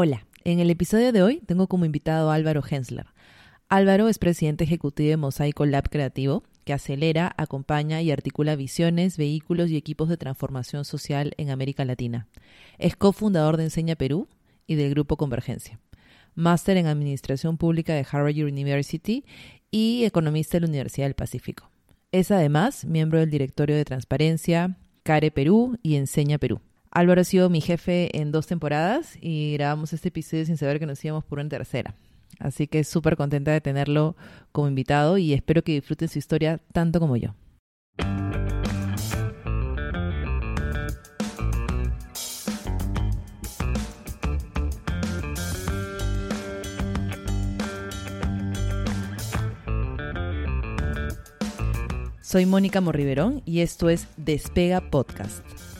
Hola, en el episodio de hoy tengo como invitado a Álvaro Hensler. Álvaro es presidente ejecutivo de Mosaico Lab Creativo, que acelera, acompaña y articula visiones, vehículos y equipos de transformación social en América Latina. Es cofundador de Enseña Perú y del Grupo Convergencia. Máster en Administración Pública de Harvard University y economista de la Universidad del Pacífico. Es además miembro del directorio de Transparencia, CARE Perú y Enseña Perú. Álvaro ha sido mi jefe en dos temporadas y grabamos este episodio sin saber que nos íbamos por una tercera. Así que súper contenta de tenerlo como invitado y espero que disfruten su historia tanto como yo. Soy Mónica Morriverón y esto es Despega Podcast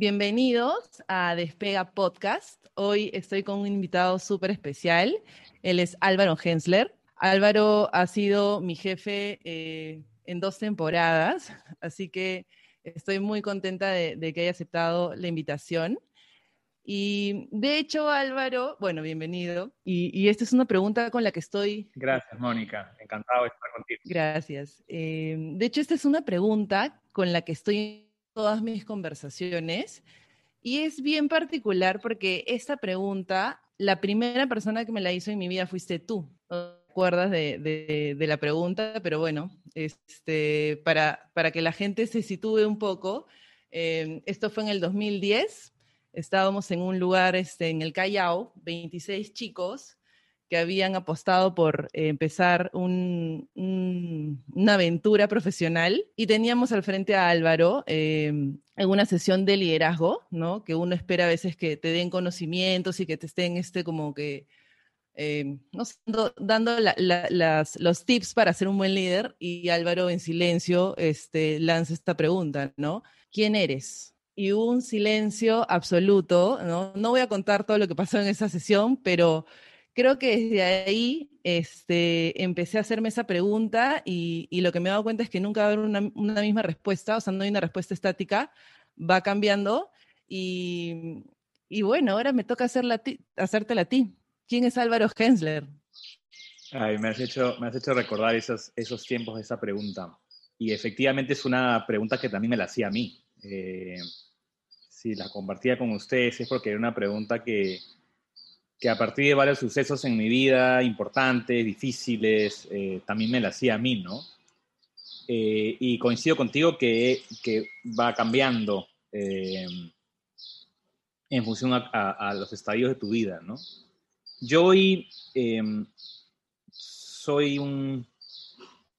Bienvenidos a Despega Podcast. Hoy estoy con un invitado súper especial. Él es Álvaro Hensler. Álvaro ha sido mi jefe eh, en dos temporadas, así que estoy muy contenta de, que haya aceptado la invitación. Y de hecho, Álvaro, bueno, bienvenido. Y, esta es una pregunta con la que estoy... Gracias, Mónica. Encantado de estar contigo. Gracias. Eh, de hecho, esta es una pregunta con la que estoy todas mis conversaciones. Y es bien particular porque esta pregunta, la primera persona que me la hizo en mi vida fuiste tú. ¿No te acuerdas de, la pregunta? Pero bueno, este, para, para que la gente se sitúe un poco, eh, esto fue en el 2010. Estábamos en un lugar este, en el Callao, 26 chicos, que habían apostado por eh, empezar una aventura profesional y teníamos al frente a Álvaro em, en una sesión de liderazgo, ¿no? Que uno espera a veces que te den conocimientos y que te estén este como que em, dando los tips para ser un buen líder y Álvaro en silencio este, lanza esta pregunta, ¿no? ¿Quién eres? Y un silencio absoluto, ¿no? No voy a contar todo lo que pasó en esa sesión, pero creo que desde ahí este, empecé a hacerme esa pregunta y, lo que me he dado cuenta es que nunca va a haber una, misma respuesta, o sea, no hay una respuesta estática, va cambiando y, bueno, ahora me toca hacerla hacértela a ti. ¿Quién es Álvaro Hensler? Ay, me has hecho, me has hecho recordar esos, esos tiempos de esa pregunta. Y efectivamente es una pregunta que también me la hacía a mí. Eh, si la compartía con ustedes es porque era una pregunta que, que a partir de varios sucesos en mi vida, importantes, difíciles, eh, también me la hacía a mí, ¿no? Eh, y coincido contigo que, que va cambiando eh, en función a, los estadios de tu vida, ¿no? Yo hoy soy un,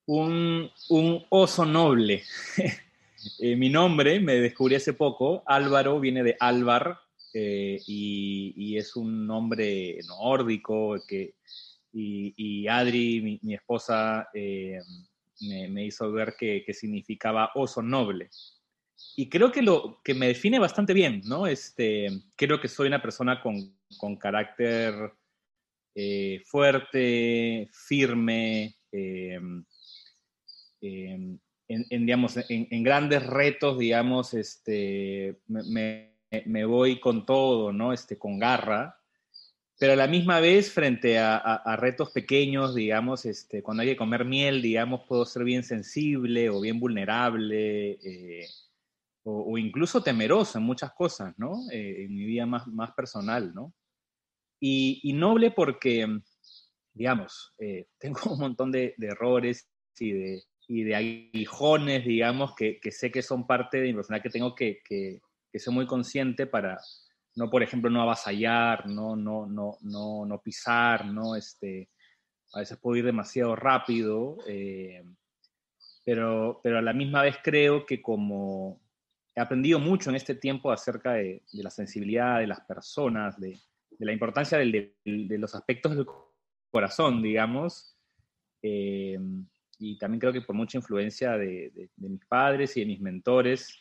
un, un oso noble. mi nombre, me descubrí hace poco, Álvaro viene de Álvar, eh, y, es un nombre nórdico que, y, Adri, mi, esposa, eh, me, hizo ver que, significaba oso noble. Y creo que lo que me define bastante bien, ¿no? Este, creo que soy una persona con, con carácter eh, fuerte, firme, en, digamos, en, grandes retos, digamos, este, me voy con todo, ¿no? Este, con garra, pero a la misma vez frente a, retos pequeños, digamos, este, cuando hay que comer miel, digamos, puedo ser bien sensible o bien vulnerable eh, o, incluso temeroso en muchas cosas, ¿no? Eh, en mi vida más, más personal, ¿no? Y, noble porque, digamos, eh, tengo un montón de, errores y de, y de aguijones, digamos, que, que, sé que son parte de mi personalidad que tengo que que soy muy consciente para no, por ejemplo, no avasallar, no, no, no, no, no pisar, no, este, a veces puedo ir demasiado rápido, eh, pero, pero a la misma vez creo que como he aprendido mucho en este tiempo acerca de, la sensibilidad de las personas, de, la importancia de, los aspectos del corazón, digamos, eh, y también creo que por mucha influencia de, mis padres y de mis mentores,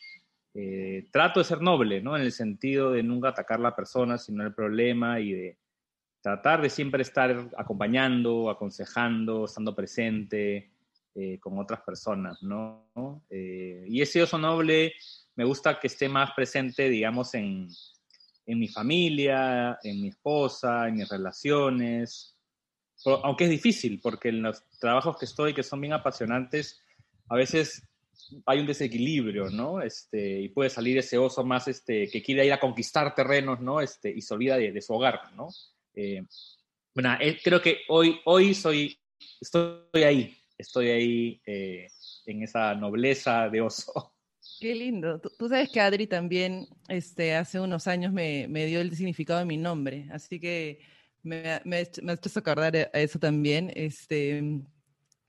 eh, trato de ser noble, ¿no? En el sentido de nunca atacar a la persona, sino el problema y de tratar de siempre estar acompañando, aconsejando, estando presente eh, con otras personas, ¿no? Eh, y ese oso noble me gusta que esté más presente, digamos, en, en mi familia, en mi esposa, en mis relaciones, aunque es difícil, porque en los trabajos que estoy, que son bien apasionantes, a veces hay un desequilibrio, ¿no? Este, y puede salir ese oso más este, que quiere ir a conquistar terrenos, ¿no? Este, y se olvida de, su hogar, ¿no? Eh, bueno, eh, creo que hoy, hoy soy, estoy ahí, estoy ahí eh, en esa nobleza de oso. Qué lindo. Tú, sabes que Adri también este, hace unos años me, me dio el significado de mi nombre, así que me, me, me hecho acordar a eso también. Este,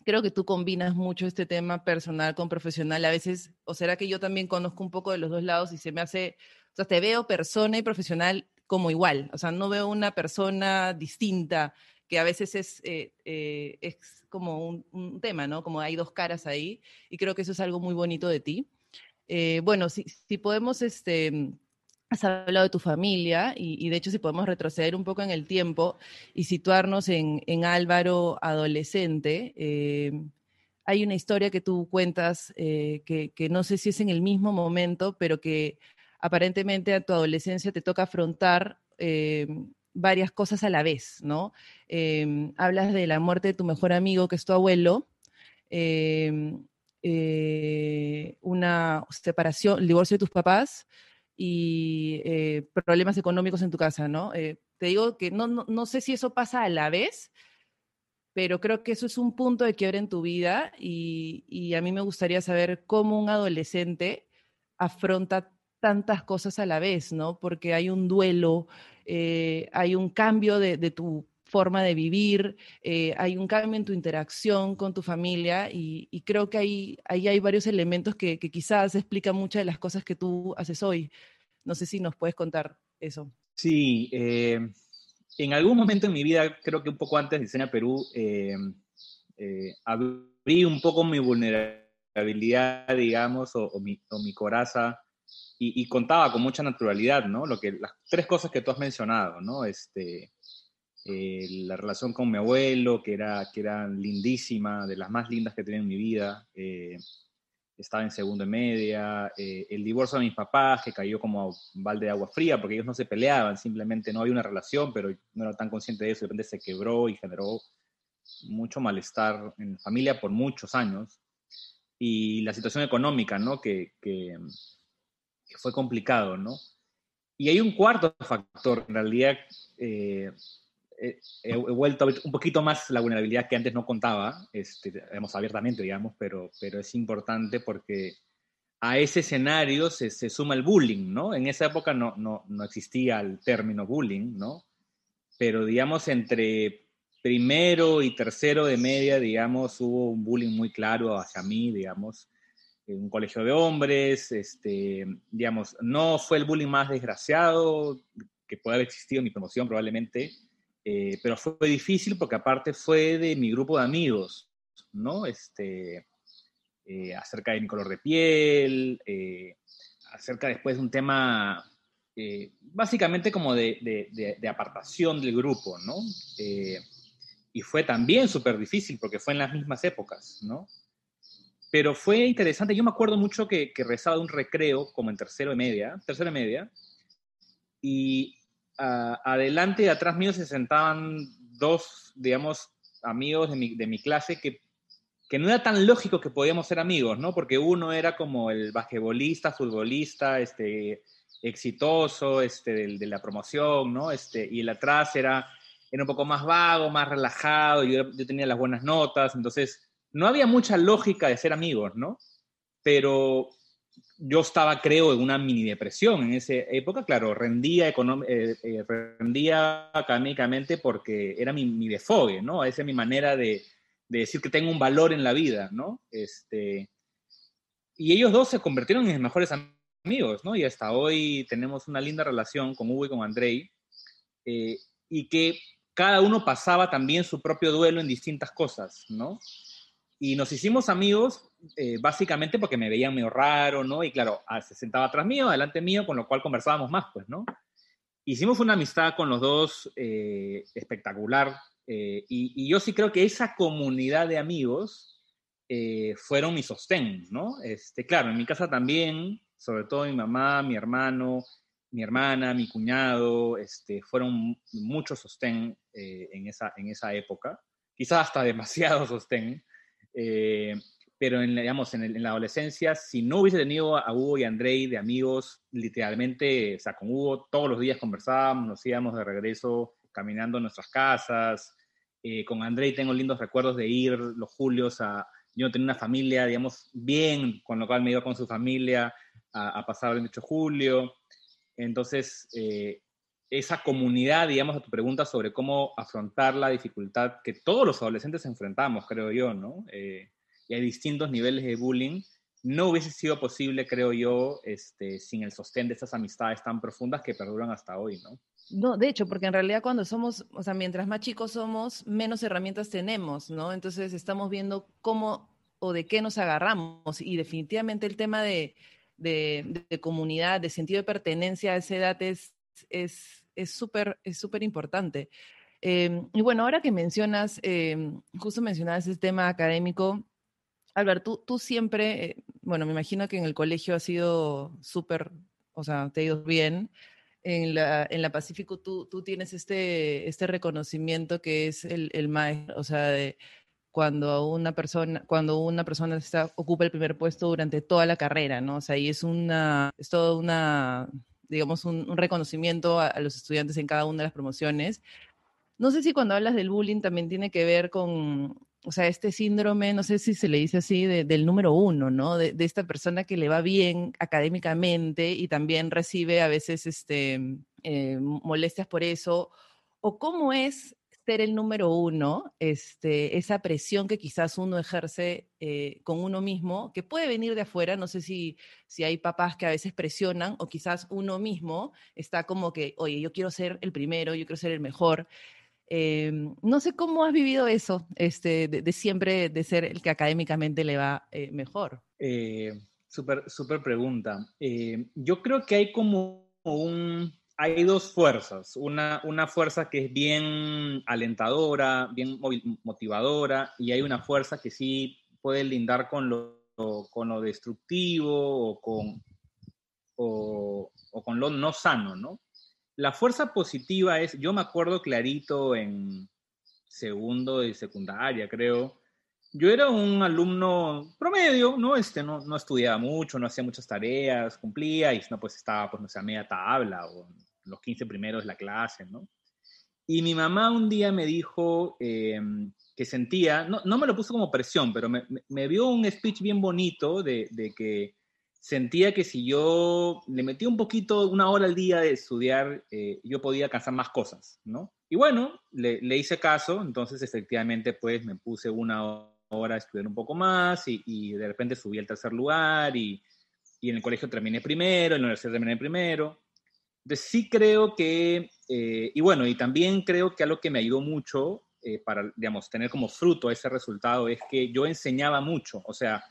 creo que tú combinas mucho este tema personal con profesional. A veces, o será que yo también conozco un poco de los dos lados y se me hace, o sea, te veo persona y profesional como igual. O sea, no veo una persona distinta, que a veces es, eh, eh, es como un, tema, ¿no? Como hay dos caras ahí. Y creo que eso es algo muy bonito de ti. Eh, bueno, si, si podemos, este has hablado de tu familia y, de hecho si podemos retroceder un poco en el tiempo y situarnos en, Álvaro adolescente, eh, hay una historia que tú cuentas eh, que, no sé si es en el mismo momento, pero que aparentemente a tu adolescencia te toca afrontar eh, varias cosas a la vez, ¿no? hablas de la muerte de tu mejor amigo, que es tu abuelo, una separación, el divorcio de tus papás, y eh, problemas económicos en tu casa, ¿no? Eh, te digo que no, no, sé si eso pasa a la vez, pero creo que eso es un punto de quiebre en tu vida y, y a mí me gustaría saber cómo un adolescente afronta tantas cosas a la vez, ¿no? Porque hay un duelo, eh, hay un cambio de, de, tu forma de vivir, eh, hay un cambio en tu interacción con tu familia y, creo que ahí, ahí, hay varios elementos que, quizás explican muchas de las cosas que tú haces hoy. No sé si nos puedes contar eso. Sí, eh, en algún momento en mi vida, creo que un poco antes de Diseña Perú, eh, abrí un poco mi vulnerabilidad, digamos, o, mi, coraza y, y, contaba con mucha naturalidad, ¿no? Lo que, las tres cosas que tú has mencionado, ¿no? Este, eh, la relación con mi abuelo, que era, que era lindísima, de las más lindas que he tenido en mi vida. Eh, estaba en segundo y media. Eh, el divorcio de mis papás, que cayó como un balde de agua fría, porque ellos no se peleaban, simplemente no había una relación, pero no era tan consciente de eso. De repente se quebró y generó mucho malestar en la familia por muchos años. Y la situación económica, ¿no? Que, que, que fue complicado, ¿no? Y hay un cuarto factor, en realidad, eh, he, vuelto a ver un poquito más la vulnerabilidad que antes no contaba, este, abiertamente, digamos, pero, pero es importante porque a ese escenario se, se, suma el bullying, ¿no? En esa época no, no, no existía el término bullying, ¿no? Pero, digamos, entre primero y tercero de media, digamos, hubo un bullying muy claro hacia mí, digamos, en un colegio de hombres, este, digamos, no fue el bullying más desgraciado que puede haber existido en mi promoción probablemente, eh, pero fue difícil porque aparte fue de mi grupo de amigos, ¿no? Este, eh, acerca de mi color de piel, eh, acerca después de un tema básicamente como de, de, de, apartación del grupo, ¿no? y fue también súper difícil porque fue en las mismas épocas, ¿no? Pero fue interesante, yo me acuerdo mucho que, que rezaba un recreo como en tercero y media, tercero y media, y adelante y atrás mío se sentaban dos, digamos, amigos de mi, de mi clase que, que, no era tan lógico que podíamos ser amigos, ¿no? Porque uno era como el basquetbolista, futbolista, este, exitoso, este, de, la promoción, ¿no? Este, y el atrás era, era un poco más vago, más relajado, yo, yo tenía las buenas notas, entonces no había mucha lógica de ser amigos, ¿no? Pero yo estaba, creo, en una mini depresión en esa época. Claro, rendía, eh, eh, rendía académicamente porque era mi, mi, desfogue, ¿no? Esa es mi manera de, decir que tengo un valor en la vida, ¿no? Este, y ellos dos se convirtieron en mejores amigos, ¿no? Y hasta hoy tenemos una linda relación con Hugo y con Andrei, eh, y que cada uno pasaba también su propio duelo en distintas cosas, ¿no? Y nos hicimos amigos eh, básicamente porque me veían medio raro, ¿no? Y claro, ah, se sentaba atrás mío, adelante mío, con lo cual conversábamos más, pues, ¿no? Hicimos una amistad con los dos eh, espectacular. Eh, y, yo sí creo que esa comunidad de amigos fueron mi sostén, ¿no? Este, claro, en mi casa también, sobre todo mi mamá, mi hermano, mi hermana, mi cuñado, este, fueron mucho sostén en, esa, en esa época. Quizás hasta demasiado sostén. Eh, pero en, digamos, en, la adolescencia, si no hubiese tenido a Hugo y a Andrei de amigos, literalmente, o sea, con Hugo todos los días conversábamos, nos íbamos de regreso caminando a nuestras casas. Eh, con Andrei tengo lindos recuerdos de ir los julios a... Yo tenía una familia, digamos, bien, con lo cual me iba con su familia a, pasar el 28 de julio. Entonces, eh, esa comunidad, digamos, a tu pregunta sobre cómo afrontar la dificultad que todos los adolescentes enfrentamos, creo yo, ¿no? Eh, y hay distintos niveles de bullying. No hubiese sido posible, creo yo, este, sin el sostén de esas amistades tan profundas que perduran hasta hoy, ¿no? No, de hecho, porque en realidad cuando somos, o sea, mientras más chicos somos, menos herramientas tenemos, ¿no? Entonces estamos viendo cómo o de qué nos agarramos. Y definitivamente el tema de, de, de comunidad, de sentido de pertenencia a esa edad es, es es súper es súper importante. Em, y bueno, ahora que mencionas, em, justo mencionabas ese tema académico, Albert, tú, tú siempre, eh, bueno, me imagino que en el colegio ha sido súper, o sea, te ha ido bien. En la, en la Pacífico tú, tú tienes este, este reconocimiento que es el, el maestro, o sea, de cuando una persona, cuando una persona está, ocupa el primer puesto durante toda la carrera, ¿no? O sea, y es una, es toda una, digamos, un, reconocimiento a, los estudiantes en cada una de las promociones. No sé si cuando hablas del bullying también tiene que ver con, o sea, este síndrome, no sé si se le dice así, del número uno, ¿no? De, esta persona que le va bien académicamente y también recibe a veces este, eh, molestias por eso. ¿O cómo es ser el número uno, este, esa presión que quizás uno ejerce eh, con uno mismo, que puede venir de afuera, no sé si, si hay papás que a veces presionan o quizás uno mismo está como que, oye, yo quiero ser el primero, yo quiero ser el mejor. Em, no sé cómo has vivido eso, este, de, siempre de ser el que académicamente le va eh, mejor. Eh, súper, súper pregunta. yo creo que hay como un, hay dos fuerzas. Una, una fuerza que es bien alentadora, bien motivadora, y hay una fuerza que sí puede lindar con lo, con lo destructivo o con, o, con lo no sano, ¿no? La fuerza positiva es, yo me acuerdo clarito en segundo de secundaria, creo, yo era un alumno promedio, ¿no? Este, no, no estudiaba mucho, no hacía muchas tareas, cumplía y no, pues estaba, pues no sé, a media tabla o los 15 primeros de la clase, ¿no? Y mi mamá un día me dijo em, que sentía, no, no, me lo puso como presión, pero me, vio un speech bien bonito de, de, que sentía que si yo le metía un poquito, una hora al día de estudiar, eh, yo podía alcanzar más cosas, ¿no? Y bueno, le, le, hice caso, entonces efectivamente pues me puse una hora a estudiar un poco más y, y de repente subí al tercer lugar y, y en el colegio terminé primero, en la universidad terminé primero. Entonces sí creo que, eh, y bueno, y también creo que algo que me ayudó mucho eh, para, digamos, tener como fruto ese resultado es que yo enseñaba mucho, o sea,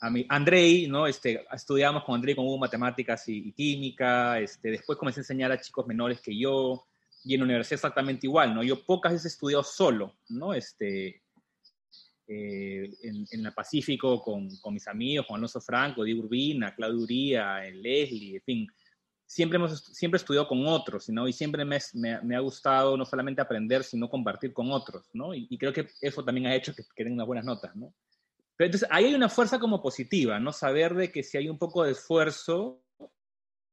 a mí, Andrei, ¿no? Este, estudiamos con Andrei con Hugo matemáticas y, química, este, después comencé a enseñar a chicos menores que yo, y en la universidad exactamente igual, ¿no? Yo pocas veces he estudiado solo, ¿no? Este, eh, en, la Pacífico con, con, mis amigos, Juan Alonso Franco, Diego Urbina, Claudio Uría, Leslie, en fin, siempre, hemos, siempre estudiado con otros, ¿no? Y siempre me, me, ha gustado no solamente aprender, sino compartir con otros, ¿no? Y, creo que eso también ha hecho que, que unas buenas notas, ¿no? Pero entonces ahí hay una fuerza como positiva, ¿no? Saber de que si hay un poco de esfuerzo,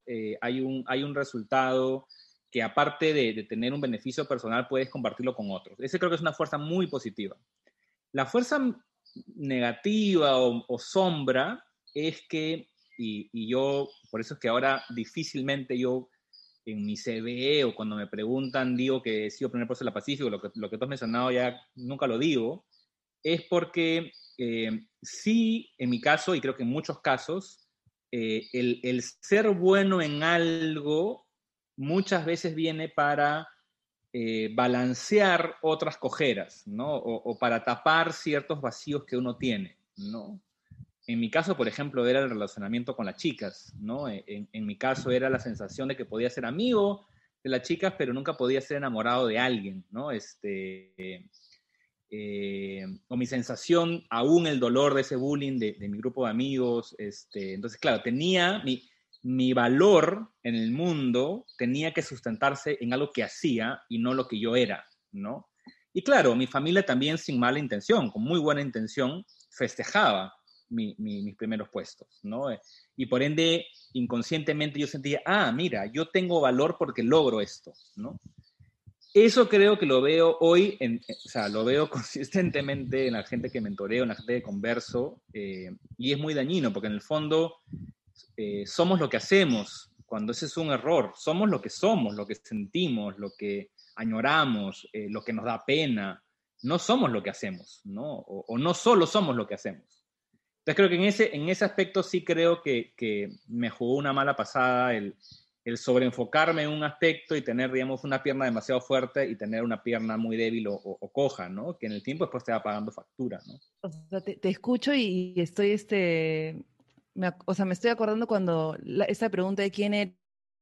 eh, hay, un, hay un resultado que aparte de, tener un beneficio personal, puedes compartirlo con otros. Ese creo que es una fuerza muy positiva. La fuerza negativa o sombra es que y, yo, por eso es que ahora difícilmente yo en mi CV o cuando me preguntan digo que he sido primer puesto de la Pacífico, lo que, lo que tú has mencionado ya nunca lo digo, es porque eh, sí, en mi caso, y creo que en muchos casos, eh, el, ser bueno en algo muchas veces viene para eh, balancear otras cojeras, ¿no? O, para tapar ciertos vacíos que uno tiene, ¿no? En mi caso, por ejemplo, era el relacionamiento con las chicas, ¿no? En, en mi caso era la sensación de que podía ser amigo de las chicas, pero nunca podía ser enamorado de alguien, ¿no? Este, eh, o mi sensación, aún el dolor de ese bullying de, mi grupo de amigos. Este, entonces, claro, tenía mi, mi valor en el mundo, tenía que sustentarse en algo que hacía y no lo que yo era, ¿no? Y claro, mi familia también sin mala intención, con muy buena intención, festejaba mis primeros puestos, ¿no? Y por ende, inconscientemente yo sentía, ah, mira, yo tengo valor porque logro esto, ¿no? Eso creo que lo veo hoy, en, o sea, lo veo consistentemente en la gente que mentoreo, en la gente que converso, eh, y es muy dañino, porque en el fondo eh, somos lo que hacemos, cuando ese es un error, somos lo que somos, lo que sentimos, lo que añoramos, eh, lo que nos da pena, no somos lo que hacemos, ¿no? O, no solo somos lo que hacemos. Entonces creo que en ese, en ese aspecto sí creo que, que me jugó una mala pasada el, el sobreenfocarme en un aspecto y tener, digamos, una pierna demasiado fuerte y tener una pierna muy débil o, coja, ¿no? Que en el tiempo después te va pagando factura, ¿no? O sea, te, escucho y estoy, este, o sea, me estoy acordando cuando esta pregunta de quién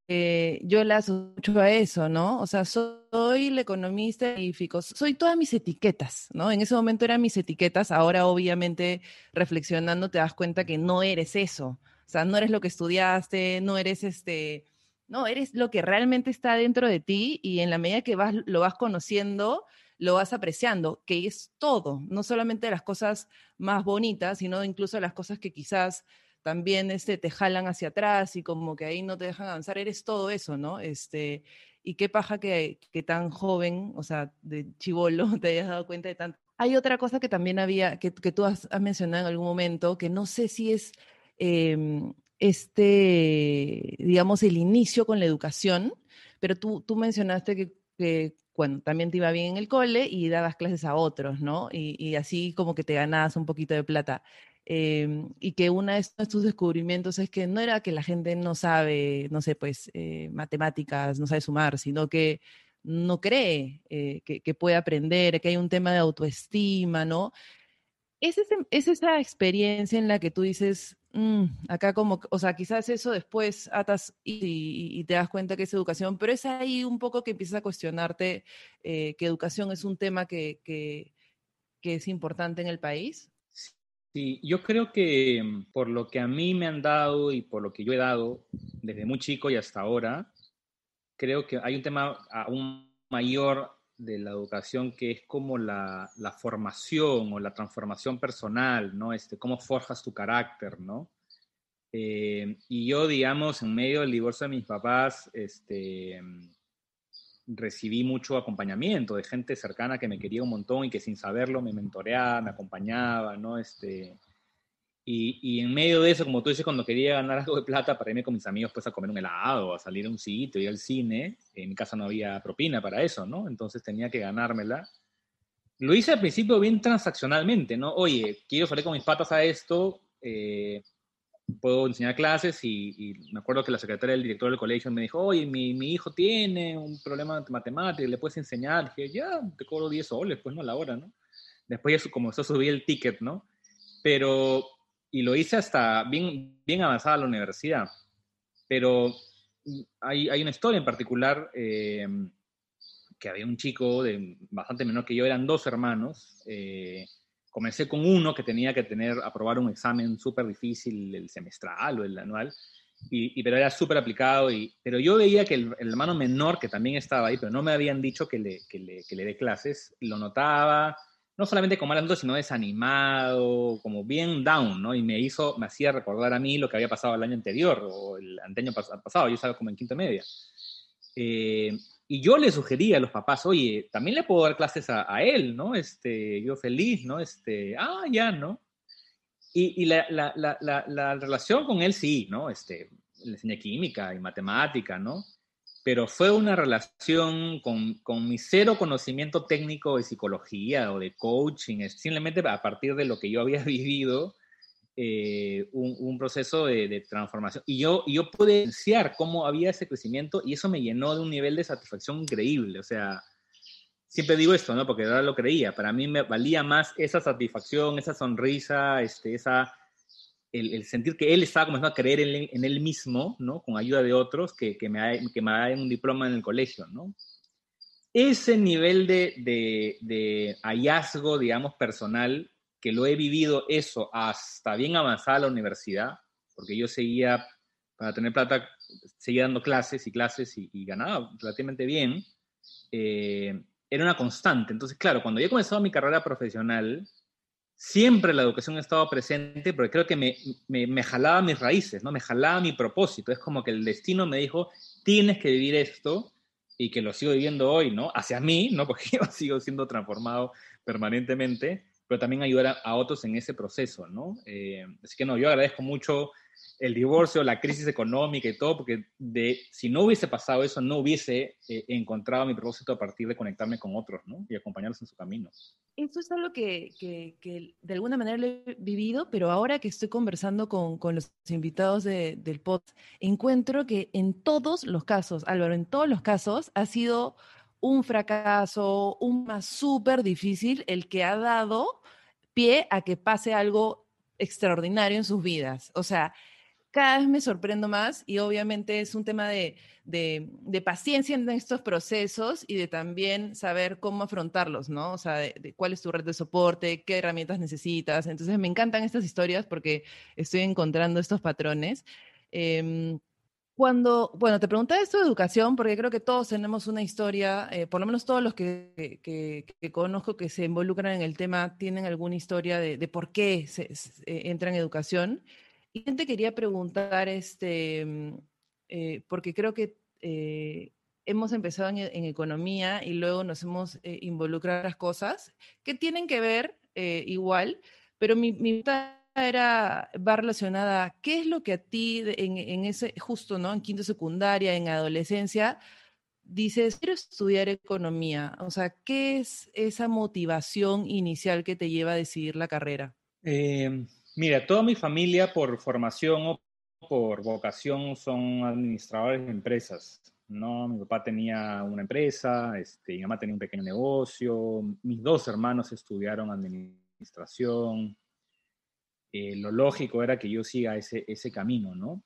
eh, yo la asocio a eso, ¿no? O sea, soy el economista y soy todas mis etiquetas, ¿no? En ese momento eran mis etiquetas, ahora obviamente reflexionando te das cuenta que no eres eso, o sea, no eres lo que estudiaste, no eres este no, eres lo que realmente está dentro de ti y en la medida que vas, lo vas conociendo, lo vas apreciando, que es todo, no solamente las cosas más bonitas, sino incluso las cosas que quizás también este, te jalan hacia atrás y como que ahí no te dejan avanzar, eres todo eso, ¿no? Este, y qué paja que, que tan joven, o sea, de chivolo, te hayas dado cuenta de tanto. Hay otra cosa que también había, que, que tú has, mencionado en algún momento, que no sé si es em, este, digamos, el inicio con la educación, pero tú, tú mencionaste que, que bueno, también te iba bien en el cole y dabas clases a otros, ¿no? Y, así como que te ganabas un poquito de plata. Em, y que uno de tus descubrimientos es que no era que la gente no sabe, no sé, pues, eh, matemáticas, no sabe sumar, sino que no cree eh, que, que, puede aprender, que hay un tema de autoestima, ¿no? ¿Es, es esa experiencia en la que tú dices, mm, acá como, o sea, quizás eso después atas y, te das cuenta que es educación, pero es ahí un poco que empiezas a cuestionarte eh, que educación es un tema que, que, es importante en el país? Sí, yo creo que mm, por lo que a mí me han dado y por lo que yo he dado desde muy chico y hasta ahora, creo que hay un tema aún mayor de la educación que es como la, la, formación o la transformación personal, ¿no? Este, cómo forjas tu carácter, ¿no? Eh, y yo, digamos, en medio del divorcio de mis papás, este, recibí mucho acompañamiento de gente cercana que me quería un montón y que sin saberlo me mentoreaba, me acompañaba, ¿no? Este, y, en medio de eso, como tú dices, cuando quería ganar algo de plata para irme con mis amigos pues a comer un helado, a salir a un sitio, ir al cine, en mi casa no había propina para eso, ¿no? Entonces tenía que ganármela. Lo hice al principio bien transaccionalmente, ¿no? Oye, quiero salir con mis patas a esto, eh, puedo enseñar clases y, me acuerdo que la secretaria del director del colegio me dijo, oye, mi, mi hijo tiene un problema de matemáticas, ¿le puedes enseñar? dije, ya, te cobro 10 soles, pues no a la hora, ¿no? Después ya comenzó a subir el ticket, ¿no? Pero y lo hice hasta bien, bien avanzada la universidad. Pero hay, hay una historia en particular eh, que había un chico de bastante menor que yo, eran dos hermanos. Eh, comencé con uno que tenía que tener, aprobar un examen súper difícil, el semestral o el anual, y, pero era súper aplicado. Y, pero yo veía que el, hermano menor, que también estaba ahí, pero no me habían dicho que le, que le, que le dé clases, lo notaba, no solamente como mal sino desanimado, como bien down, ¿no? Y me hizo, me hacía recordar a mí lo que había pasado el año anterior o el año pasado, yo estaba como en quinta media. Eh, y yo le sugería a los papás, oye, también le puedo dar clases a, él, ¿no? Este, yo feliz, ¿no? Este, ah, ya, ¿no? Y, y la, la, la, la, relación con él sí, ¿no? Este, le enseñé química y matemática, ¿no? pero fue una relación con, con, mi cero conocimiento técnico de psicología o de coaching, simplemente a partir de lo que yo había vivido, eh, un, proceso de, transformación. Y yo, yo pude evidenciar cómo había ese crecimiento y eso me llenó de un nivel de satisfacción increíble. O sea, siempre digo esto, ¿no? Porque ahora lo creía. Para mí me valía más esa satisfacción, esa sonrisa, este, esa, el, sentir que él estaba comenzando a creer en, él mismo, ¿no? Con ayuda de otros, que, que me que me un diploma en el colegio, ¿no? Ese nivel de, de, de hallazgo, digamos, personal, que lo he vivido eso hasta bien avanzada la universidad, porque yo seguía, para tener plata, seguía dando clases y clases y, ganaba relativamente bien, eh, era una constante. Entonces, claro, cuando yo he comenzado mi carrera profesional, siempre la educación ha estado presente, porque creo que me, me, me, jalaba mis raíces, ¿no? Me jalaba mi propósito. Es como que el destino me dijo, tienes que vivir esto, y que lo sigo viviendo hoy, ¿no? Hacia mí, ¿no? Porque yo sigo siendo transformado permanentemente, pero también ayudar a, otros en ese proceso, ¿no? Eh, así que no, yo agradezco mucho el divorcio, la crisis económica y todo, porque de, si no hubiese pasado eso, no hubiese eh, encontrado mi propósito a partir de conectarme con otros, ¿no? Y acompañarlos en su camino. Esto es algo que, que, que, de alguna manera lo he vivido, pero ahora que estoy conversando con, con los invitados de, del pod, encuentro que en todos los casos, Álvaro, en todos los casos ha sido un fracaso, un más súper difícil, el que ha dado pie a que pase algo extraordinario en sus vidas. O sea, cada vez me sorprendo más y obviamente es un tema de, de, paciencia en estos procesos y de también saber cómo afrontarlos, ¿no? O sea, de, cuál es tu red de soporte, qué herramientas necesitas. Entonces me encantan estas historias porque estoy encontrando estos patrones. Em, cuando, bueno, te preguntaba esto de educación, porque creo que todos tenemos una historia, eh, por lo menos todos los que, conozco que se involucran en el tema tienen alguna historia de, por qué se, eh, entran en educación. Y te quería preguntar, este, mm, eh, porque creo que hemos empezado en, economía y luego nos hemos involucrado en las cosas que tienen que ver igual, pero mi, mi era, va relacionada, ¿qué es lo que a ti en, ese, justo, ¿no? En quinto secundaria, en adolescencia, dices, quiero estudiar economía? O sea, ¿qué es esa motivación inicial que te lleva a decidir la carrera? Em, mira, toda mi familia por formación o por vocación son administradores de empresas. ¿no? Mi papá tenía una empresa, este, mi mamá tenía un pequeño negocio, mis dos hermanos estudiaron administración, eh, lo lógico era que yo siga ese, ese camino, ¿no?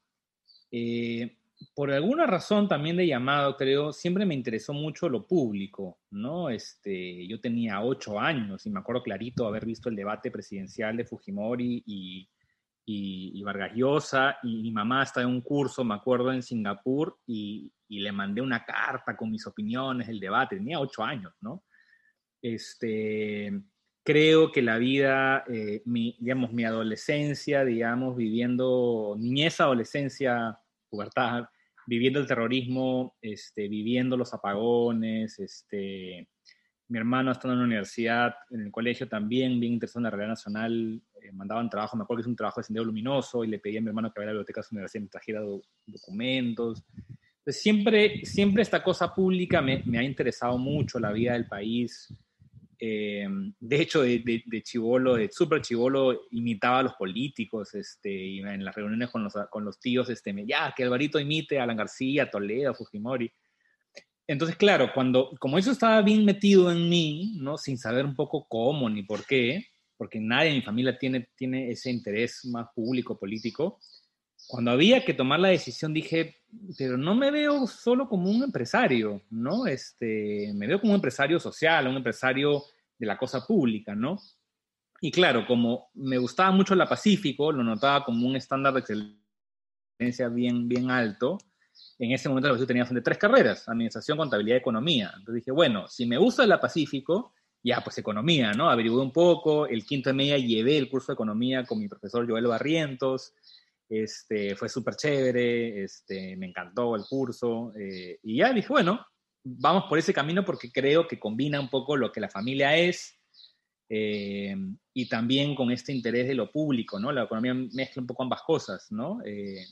Eh, por alguna razón también de llamado, creo, siempre me interesó mucho lo público, ¿no? Este, yo tenía ocho años y me acuerdo clarito haber visto el debate presidencial de Fujimori y, y, Vargas Llosa, y mi mamá está en un curso, me acuerdo, en Singapur, y, y, le mandé una carta con mis opiniones, el debate, tenía ocho años, ¿no? Este, creo que la vida, eh, mi, digamos, mi adolescencia, digamos, viviendo niñez, adolescencia, pubertad, viviendo el terrorismo, este, viviendo los apagones, este, mi hermano estando en la universidad, en el colegio también, bien interesado en la realidad nacional, eh, mandaban trabajo, me acuerdo que es un trabajo de sendero luminoso y le pedí a mi hermano que vaya a la biblioteca de su universidad y me trajera documentos. Entonces, siempre, siempre esta cosa pública me, me ha interesado mucho, la vida del país, eh, de hecho, de, de, chivolo, de súper chivolo, imitaba a los políticos, este, en las reuniones con los, con los tíos, este, ya, que Alvarito imite a Alan García, Toledo, Fujimori. Entonces, claro, cuando, como eso estaba bien metido en mí, ¿no? Sin saber un poco cómo ni por qué, porque nadie en mi familia tiene, tiene ese interés más público, político, cuando había que tomar la decisión dije, pero no me veo solo como un empresario, ¿no? Este, me veo como un empresario social, un empresario de la cosa pública, ¿no? Y claro, como me gustaba mucho la Pacífico, lo notaba como un estándar de excelencia bien, bien alto. En ese momento yo tenía de tres carreras, administración, contabilidad economía. Entonces dije, bueno, si me gusta la Pacífico, ya pues economía, ¿no? Averigué un poco, el quinto de media llevé el curso de economía con mi profesor Joel Barrientos, este, fue súper chévere, este, me encantó el curso. Eh, y ya dije, bueno, vamos por ese camino porque creo que combina un poco lo que la familia es eh, y también con este interés de lo público, ¿no? La economía mezcla un poco ambas cosas, ¿no? Eh,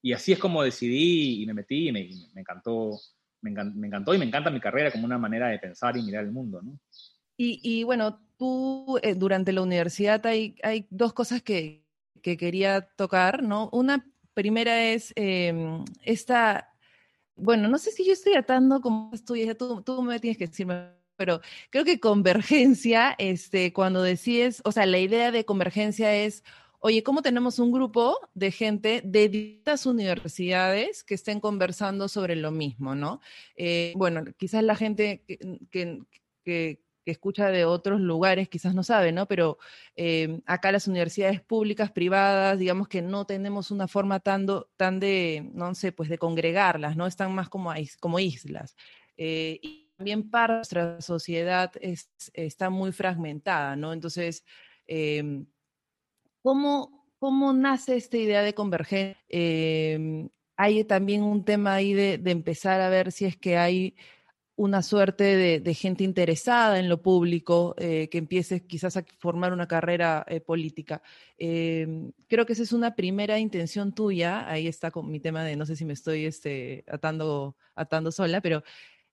y así es como decidí y me metí y me, encantó, me, encantó y me encanta mi carrera como una manera de pensar y mirar el mundo. Y, bueno, tú eh, durante la universidad hay, hay dos cosas que, que, quería tocar, ¿no? Una primera es em, esta, bueno, no sé si yo estoy atando como estudias, tú, tú me tienes que decirme, pero creo que convergencia, este, cuando decides, o sea, la idea de convergencia es oye, ¿cómo tenemos un grupo de gente de distintas universidades que estén conversando sobre lo mismo, ¿no? Eh, bueno, quizás la gente que, escucha de otros lugares quizás no sabe, ¿no? Pero eh, acá las universidades públicas, privadas, digamos que no tenemos una forma tan, tan de, no sé, pues de congregarlas, ¿no? Están más como, como islas. Eh, y también para nuestra sociedad está muy fragmentada, ¿no? Entonces, em, ¿Cómo, cómo nace esta idea de convergencia? Em, hay también un tema ahí de, empezar a ver si es que hay una suerte de, gente interesada en lo público eh, que empiece quizás a formar una carrera eh, política. Em, creo que esa es una primera intención tuya. Ahí está con mi tema de no sé si me estoy este, atando, atando sola, pero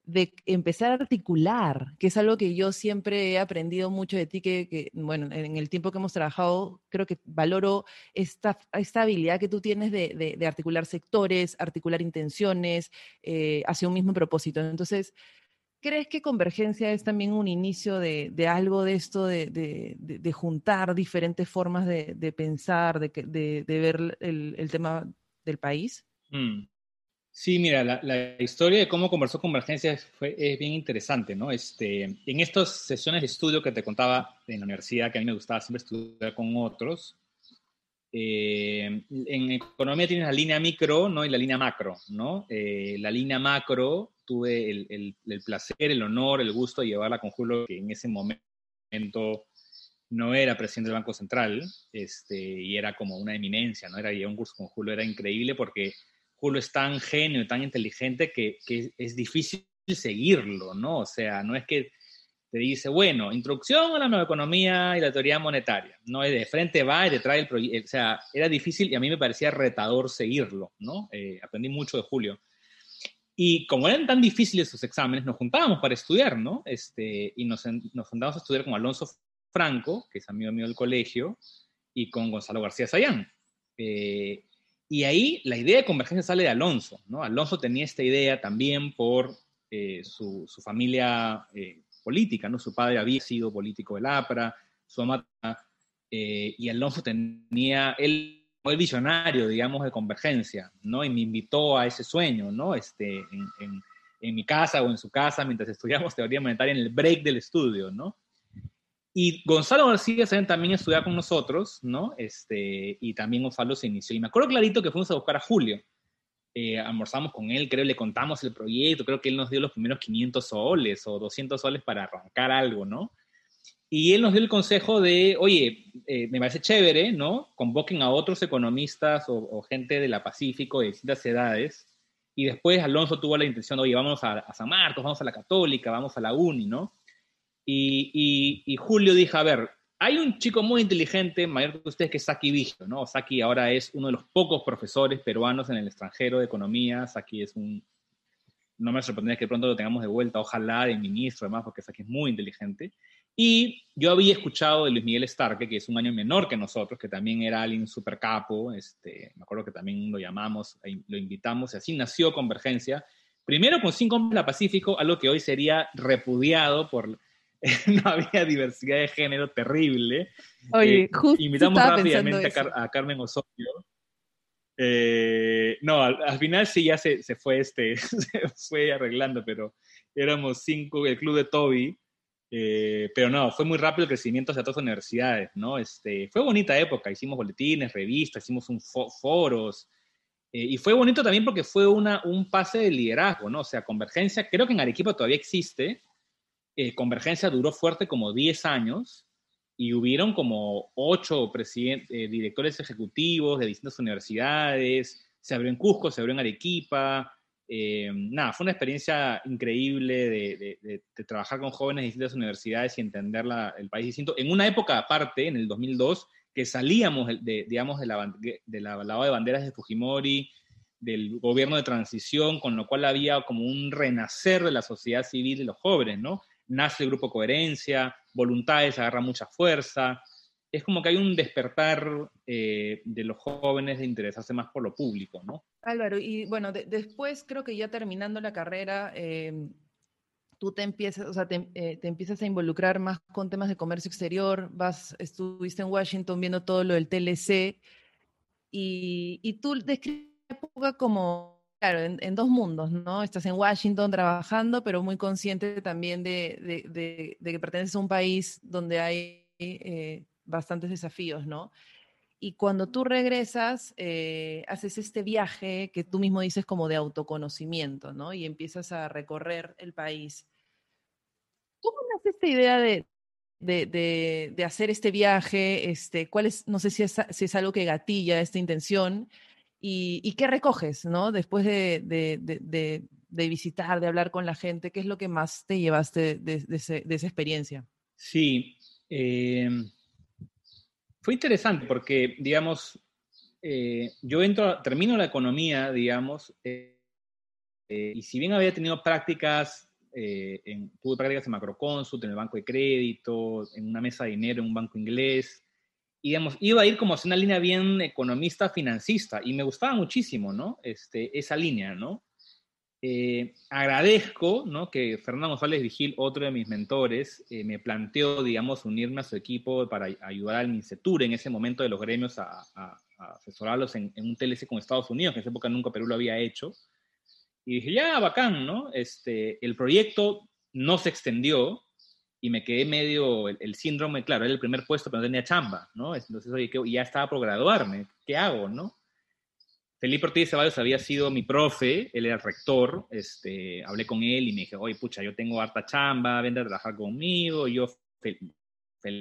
de empezar a articular, que es algo que yo siempre he aprendido mucho de ti, que, bueno, en el tiempo que hemos trabajado, creo que valoro esta, esta habilidad que tú tienes de, articular sectores, articular intenciones eh, hacia un mismo propósito. Entonces, ¿crees que Convergencia es también un inicio de, algo de esto, de, juntar diferentes formas de, pensar, de, ver el, tema del país? Mm. Sí, mira, la, historia de cómo conversó Convergencia fue, es bien interesante, ¿no? Este, en estas sesiones de estudio que te contaba en la universidad, que a mí me gustaba siempre estudiar con otros, eh, en economía tienes la línea micro ¿no? y la línea macro, ¿no? Eh, la línea macro tuve el, placer, el honor, el gusto de llevarla con Julio, que en ese momento no era presidente del Banco Central, este, y era como una eminencia, ¿no? Era un curso con Julio, era increíble porque Julio es tan genio, tan inteligente que, es difícil seguirlo, ¿no? O sea, no es que te dice, bueno, introducción a la nueva economía y la teoría monetaria, ¿no? De frente va y detrás el proyecto, o sea, era difícil y a mí me parecía retador seguirlo, ¿no? Eh, aprendí mucho de Julio. Y como eran tan difíciles sus exámenes, nos juntábamos para estudiar, ¿no? Este, y nos, nos juntábamos a estudiar con Alonso Franco, que es amigo mío del colegio, y con Gonzalo García Sayán. Eh, y ahí la idea de convergencia sale de Alonso, ¿no? Alonso tenía esta idea también por eh, su, familia eh, política, ¿no? Su padre había sido político del APRA, su mamá, eh, y Alonso tenía, él fue el visionario, digamos, de convergencia, ¿no? Y me invitó a ese sueño, ¿no? Este, en, en mi casa o en su casa, mientras estudiamos teoría monetaria en el break del estudio, ¿no? Y Gonzalo García también estudiaba con nosotros, ¿no? Este, y también Gonzalo se inició. Y me acuerdo clarito que fuimos a buscar a Julio. Eh, almorzamos con él, creo, le contamos el proyecto, creo que él nos dio los primeros 500 soles o 200 soles para arrancar algo, ¿no? Y él nos dio el consejo de, oye, eh, me parece chévere, ¿no? Convoquen a otros economistas o, gente de la Pacífico de distintas edades. Y después Alonso tuvo la intención, oye, vamos a, a San Marcos, vamos a la Católica, vamos a la UNI, ¿no? Y, Julio dijo, a ver, hay un chico muy inteligente, mayor que ustedes, que es Saki Vigio, ¿no? Saki ahora es uno de los pocos profesores peruanos en el extranjero de economía. Saki es un... No me sorprendería que pronto lo tengamos de vuelta, ojalá, de ministro, además, porque Saki es muy inteligente. Y yo había escuchado de Luis Miguel Starke, que es un año menor que nosotros, que también era alguien super capo, este, me acuerdo que también lo llamamos, lo invitamos, y así nació Convergencia. Primero con cinco hombres la Pacífico, algo que hoy sería repudiado por no había diversidad de género terrible. Oye, eh, justo invitamos rápidamente a, Carmen Osorio. Eh, no, al, final sí ya se, se, fue este, se fue arreglando, pero éramos cinco, el club de Toby, eh, pero no, fue muy rápido el crecimiento hacia todas las universidades, ¿no? Este, fue bonita época, hicimos boletines, revistas, hicimos un foros, y fue bonito también porque fue una, un pase de liderazgo, ¿no? O sea, Convergencia, creo que en Arequipa todavía existe, eh, Convergencia duró fuerte como 10 años y hubieron como 8 eh, directores ejecutivos de distintas universidades, se abrió en Cusco, se abrió en Arequipa, eh, nada, fue una experiencia increíble de, trabajar con jóvenes de distintas universidades y entender el país distinto. En una época aparte, en el 2002, que salíamos de, digamos, de la, de la lavado de banderas de Fujimori, del gobierno de transición, con lo cual había como un renacer de la sociedad civil y los jóvenes, ¿no? Nace el grupo Coherencia, Voluntades agarra mucha fuerza, es como que hay un despertar eh, de los jóvenes de interesarse más por lo público, ¿no? Álvaro, y bueno, después creo que ya terminando la carrera, em, tú te empiezas, o sea, eh, te, empiezas a involucrar más con temas de comercio exterior, vas, estuviste en Washington viendo todo lo del TLC, y, y tú describes la época como, claro, en, dos mundos, ¿no? Estás en Washington trabajando, pero muy consciente también de, de, de, que perteneces a un país donde hay... Eh, bastantes desafíos, ¿no? Y cuando tú regresas, eh, haces este viaje que tú mismo dices como de autoconocimiento, ¿no? Y empiezas a recorrer el país. ¿Cómo nace esta idea de, de, de, hacer este viaje? Este, ¿cuál es, no sé si es, si es algo que gatilla esta intención y, qué recoges, ¿no? Después de, visitar, de hablar con la gente, ¿qué es lo que más te llevaste de, esa experiencia? Sí, eh, fue interesante porque, digamos, eh, yo entro, termino la economía, digamos, eh, eh, y si bien había tenido prácticas, en, tuve prácticas en Macroconsult, en el banco de crédito, en una mesa de dinero en un banco inglés, y digamos, iba a ir como hacia una línea bien economista, financista, y me gustaba muchísimo, ¿no? Este, esa línea, ¿no? Eh, agradezco ¿no? que Fernando González Vigil, otro de mis mentores, eh, me planteó, digamos, unirme a su equipo para ayudar al MINCETUR en ese momento de los gremios a, asesorarlos en, un TLC con Estados Unidos, que en esa época nunca Perú lo había hecho. Y dije, ya, bacán, ¿no? Este, el proyecto no se extendió y me quedé medio, el, síndrome, claro, era el primer puesto, pero no tenía chamba, ¿no? Entonces, oye, ya estaba por graduarme, ¿qué hago, no? Felipe Ortiz Ceballos había sido mi profe, él era el rector, este, hablé con él y me dije, oye, pucha, yo tengo harta chamba, vente a trabajar conmigo, yo feliz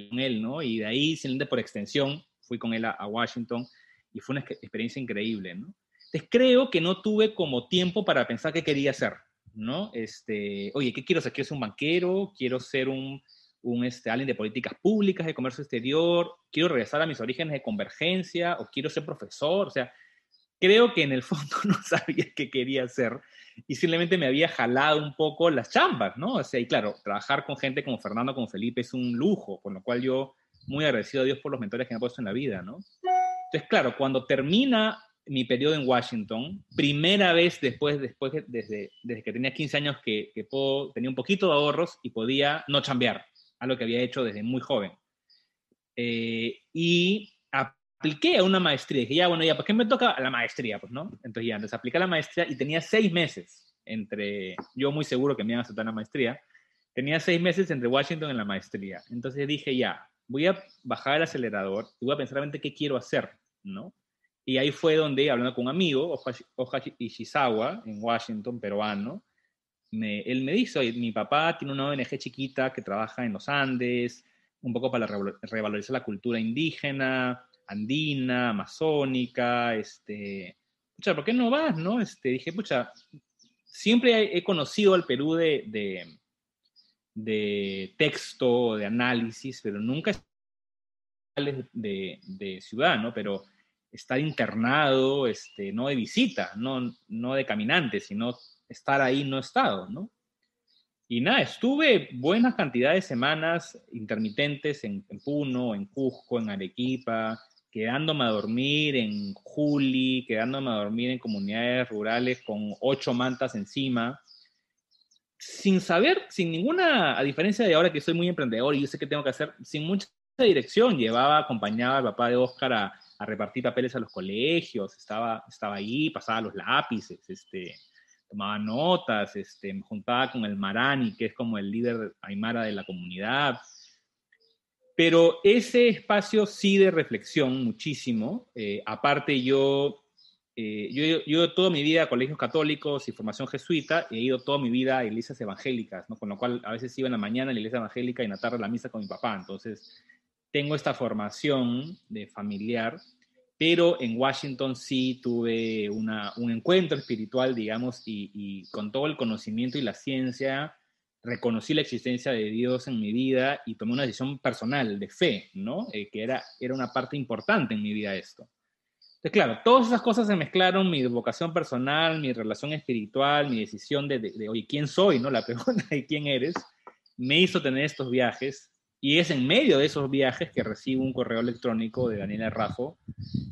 con él, ¿no? Y de ahí, simplemente por extensión, fui con él a, Washington y fue una experiencia increíble, ¿no? Entonces creo que no tuve como tiempo para pensar qué quería hacer, ¿no? Este, oye, ¿qué quiero ser? ¿Quiero ser un banquero? ¿Quiero ser un, un este, alguien de políticas públicas, de comercio exterior? ¿Quiero regresar a mis orígenes de convergencia? ¿O quiero ser profesor? O sea, creo que en el fondo no sabía qué quería hacer y simplemente me había jalado un poco las chambas, ¿no? O sea, y claro, trabajar con gente como Fernando, como Felipe es un lujo, con lo cual yo muy agradecido a Dios por los mentores que me ha puesto en la vida, ¿no? Entonces, claro, cuando termina mi periodo en Washington, primera vez después, después desde, desde que tenía 15 años que, que puedo, tenía un poquito de ahorros y podía no chambear, algo que había hecho desde muy joven. Eh, y apliqué a una maestría. Dije, ya, bueno, ya, ¿por qué me toca la maestría? Pues, ¿no? Entonces ya, entonces apliqué a la maestría y tenía seis meses entre, yo muy seguro que me iban a aceptar la maestría, tenía seis meses entre Washington y la maestría. Entonces dije, ya, voy a bajar el acelerador y voy a pensar realmente qué quiero hacer, ¿no? Y ahí fue donde, hablando con un amigo, Ohashi Ishizawa, en Washington, peruano, me, él me dijo, mi papá tiene una ONG chiquita que trabaja en los Andes, un poco para revalorizar la cultura indígena, andina, amazónica, este, pucha, ¿por qué no vas, no? Este, dije, pucha, siempre he conocido al Perú de, de, de texto, de análisis, pero nunca de, de ciudad, ¿no? Pero estar internado, este, no de visita, no, no de caminante, sino estar ahí no estado, ¿no? Y nada, estuve buenas cantidades de semanas intermitentes en, en Puno, en Cusco, en Arequipa, quedándome a dormir en Juli, quedándome a dormir en comunidades rurales con ocho mantas encima, sin saber, sin ninguna, a diferencia de ahora que soy muy emprendedor y yo sé qué tengo que hacer, sin mucha dirección, llevaba, acompañaba al papá de Oscar a, repartir papeles a los colegios, estaba, estaba ahí, pasaba los lápices, este, tomaba notas, este, me juntaba con el Marani, que es como el líder aymara de la comunidad, pero ese espacio sí de reflexión muchísimo. Eh, aparte yo, eh, yo, yo toda mi vida a colegios católicos y formación jesuita, he ido toda mi vida a iglesias evangélicas, ¿no? con lo cual a veces iba en la mañana a la iglesia evangélica y en la tarde a la misa con mi papá. Entonces tengo esta formación de familiar, pero en Washington sí tuve una, un encuentro espiritual, digamos, y, y con todo el conocimiento y la ciencia reconocí la existencia de Dios en mi vida y tomé una decisión personal de fe, ¿no? Eh, que era, era una parte importante en mi vida esto. Entonces, claro, todas esas cosas se mezclaron, mi vocación personal, mi relación espiritual, mi decisión de, de, de ¿quién soy? ¿no? La pregunta de quién eres, me hizo tener estos viajes y es en medio de esos viajes que recibo un correo electrónico de Daniela Rafo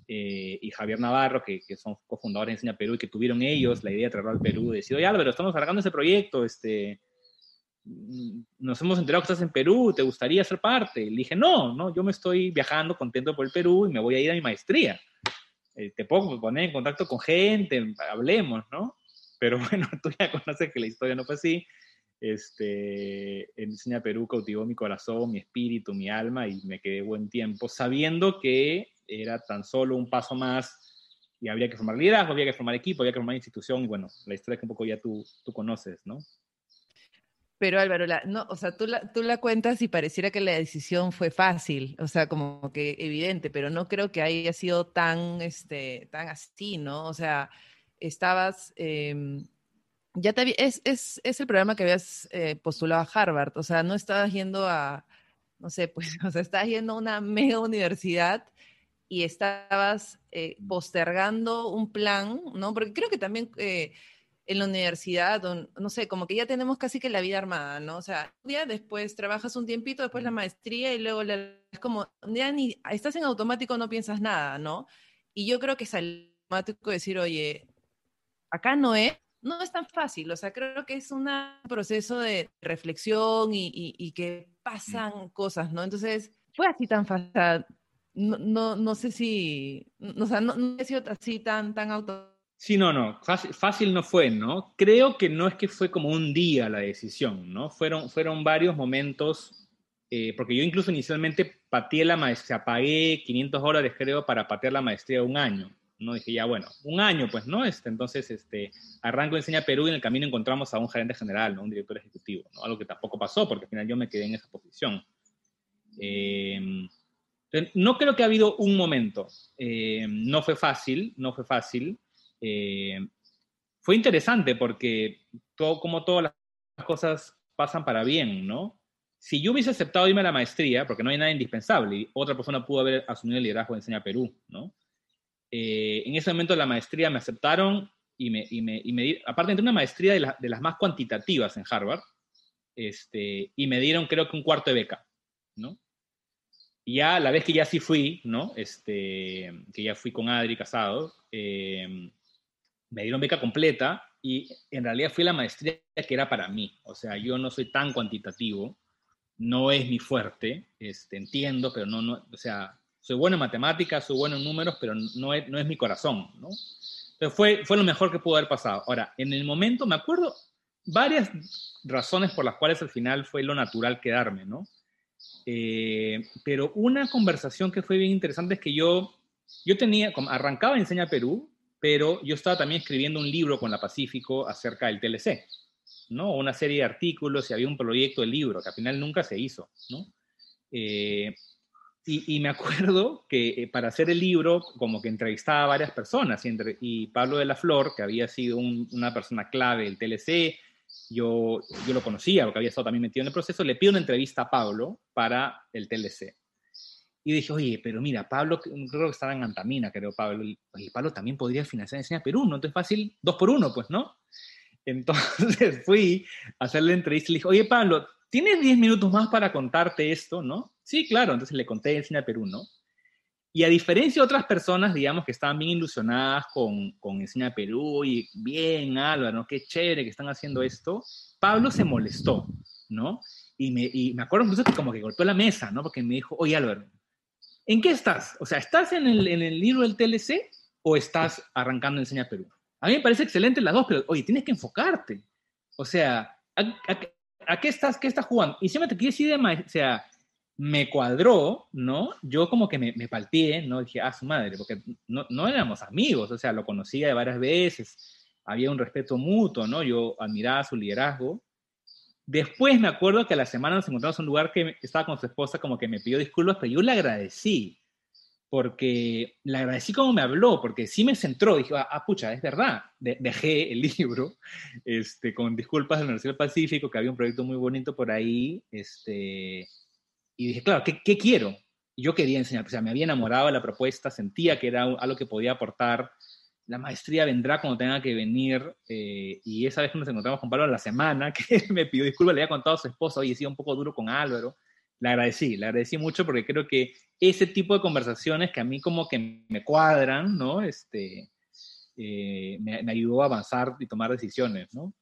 eh, y Javier Navarro, que, que, son cofundadores de Enseña Perú y que tuvieron ellos la idea de traerlo al Perú. De decir, oye Álvaro, estamos alargando ese proyecto, este, mm, nos hemos enterado que estás en Perú, ¿te gustaría ser parte? Le dije, no, no, yo me estoy viajando contento por el Perú y me voy a ir a mi maestría. Eh, te puedo poner en contacto con gente, hablemos, ¿no? Pero bueno, tú ya conoces que la historia no fue así este, Enseña Perú cautivó mi corazón, mi espíritu, mi alma y me quedé buen tiempo, sabiendo que era tan solo un paso más y habría que formar liderazgo, había que formar equipo, había que formar institución y bueno, la historia que un poco ya tú, tú conoces, ¿no? Pero Álvaro, no, o sea, tú la, tú la cuentas y pareciera que la decisión fue fácil, o sea, como que evidente, pero no creo que haya sido tan, este, tan así, ¿no? O sea, estabas... Eh, ya te es, es, es, el programa que habías eh, postulado a Harvard, o sea, no estabas yendo a, no sé, pues, o sea, estabas yendo a una mega universidad y estabas eh, postergando un plan, ¿no? Porque creo que también eh, en la universidad, no sé, como que ya tenemos casi que la vida armada, ¿no? O sea, un día después trabajas un tiempito, después la maestría y luego la, es como, ya ni, estás en automático, no piensas nada, ¿no? Y yo creo que es automático decir, oye, acá no es, no es tan fácil, o sea, creo que es un proceso de reflexión y, y, que pasan cosas, ¿no? Entonces, fue así tan fácil, no, no, no sé si, o sea, no, no, he sido así tan, tan auto... Sí, no, no, fácil, fácil, no fue, ¿no? Creo que no es que fue como un día la decisión, ¿no? Fueron, fueron varios momentos, eh, porque yo incluso inicialmente pateé la maestría, pagué 500 dólares creo para patear la maestría un año. ¿No? Dije, ya, bueno, un año, pues, ¿no? Este, entonces, este, arranco Enseña Perú y en el camino encontramos a un gerente general, ¿no? Un director ejecutivo, ¿no? Algo que tampoco pasó porque al final yo me quedé en esa posición. Eh, no creo que ha habido un momento. Eh, no fue fácil, no fue fácil. Eh, fue interesante porque todo, como todas las cosas pasan para bien, ¿no? Si yo hubiese aceptado irme a la maestría, porque no hay nada indispensable, y otra persona pudo haber asumido el liderazgo de Enseña Perú, ¿no? Eh, en ese momento la maestría me aceptaron y me, y me, y me aparte entré una maestría de, la, de, las más cuantitativas en Harvard, este, y me dieron creo que un cuarto de beca, ¿no? Y ya la vez que ya sí fui, ¿no? Este, que ya fui con Adri casado, eh, me dieron beca completa y en realidad fui la maestría que era para mí. O sea, yo no soy tan cuantitativo, no es mi fuerte, este, entiendo, pero no, no, o sea, soy bueno en matemáticas, soy bueno en números, pero no es, no es mi corazón, ¿no? Entonces fue, fue lo mejor que pudo haber pasado. Ahora, en el momento, me acuerdo varias razones por las cuales al final fue lo natural quedarme, ¿no? Eh, pero una conversación que fue bien interesante es que yo, yo tenía, arrancaba Enseña Perú, pero yo estaba también escribiendo un libro con la Pacífico acerca del TLC, ¿no? Una serie de artículos y había un proyecto de libro que al final nunca se hizo, ¿no? Eh, y, me acuerdo que eh, para hacer el libro, como que entrevistaba a varias personas, y, entre, y Pablo de la Flor, que había sido un, una persona clave del TLC, yo, yo lo conocía porque había estado también metido en el proceso, le pido una entrevista a Pablo para el TLC. Y dije, oye, pero mira, Pablo, creo que estaba en Antamina, creo Pablo, y oye, Pablo también podría financiar Enseña Perú, ¿no? Entonces fácil, dos por uno, pues, ¿no? Entonces fui a hacerle entrevista y le dije, oye, Pablo, ¿tienes 10 minutos más para contarte esto, no? Sí, claro, entonces le conté Enseña Perú, ¿no? Y a diferencia de otras personas, digamos, que estaban bien ilusionadas con, con Enseña Perú y bien, Álvaro, ¿no? qué chévere que están haciendo esto, Pablo se molestó, ¿no? Y me, y me acuerdo incluso que como que golpeó la mesa, ¿no? Porque me dijo, oye Álvaro, ¿en qué estás? O sea, ¿estás en el, en el libro del TLC o estás arrancando Enseña Perú? A mí me parece excelente las dos, pero oye, tienes que enfocarte. O sea, ¿a, a, a qué estás, qué estás jugando? Y siempre te quieres ir de, o sea, me cuadró, ¿no? Yo como que me, me palteé, ¿no? Dije, ah, su madre, porque no, no, éramos amigos, o sea, lo conocía de varias veces, había un respeto mutuo, ¿no? Yo admiraba su liderazgo. Después me acuerdo que a la semana nos encontramos en un lugar que estaba con su esposa, como que me pidió disculpas, pero yo le agradecí, porque le agradecí cómo me habló, porque sí me centró, dije, ah, ah pucha, es verdad, de, dejé el libro, este, con disculpas de la Universidad del Pacífico, que había un proyecto muy bonito por ahí, este, y dije, claro, ¿qué, qué quiero? yo quería enseñar, o sea, me había enamorado de la propuesta, sentía que era algo que podía aportar. La maestría vendrá cuando tenga que venir, eh, y esa vez que nos encontramos con Pablo en la semana, que me pidió disculpas, le había contado a su esposa, oye, he sido un poco duro con Álvaro, le agradecí, le agradecí mucho porque creo que ese tipo de conversaciones que a mí como que me cuadran, ¿no? Este, eh, me, ayudó a avanzar y tomar decisiones, ¿no?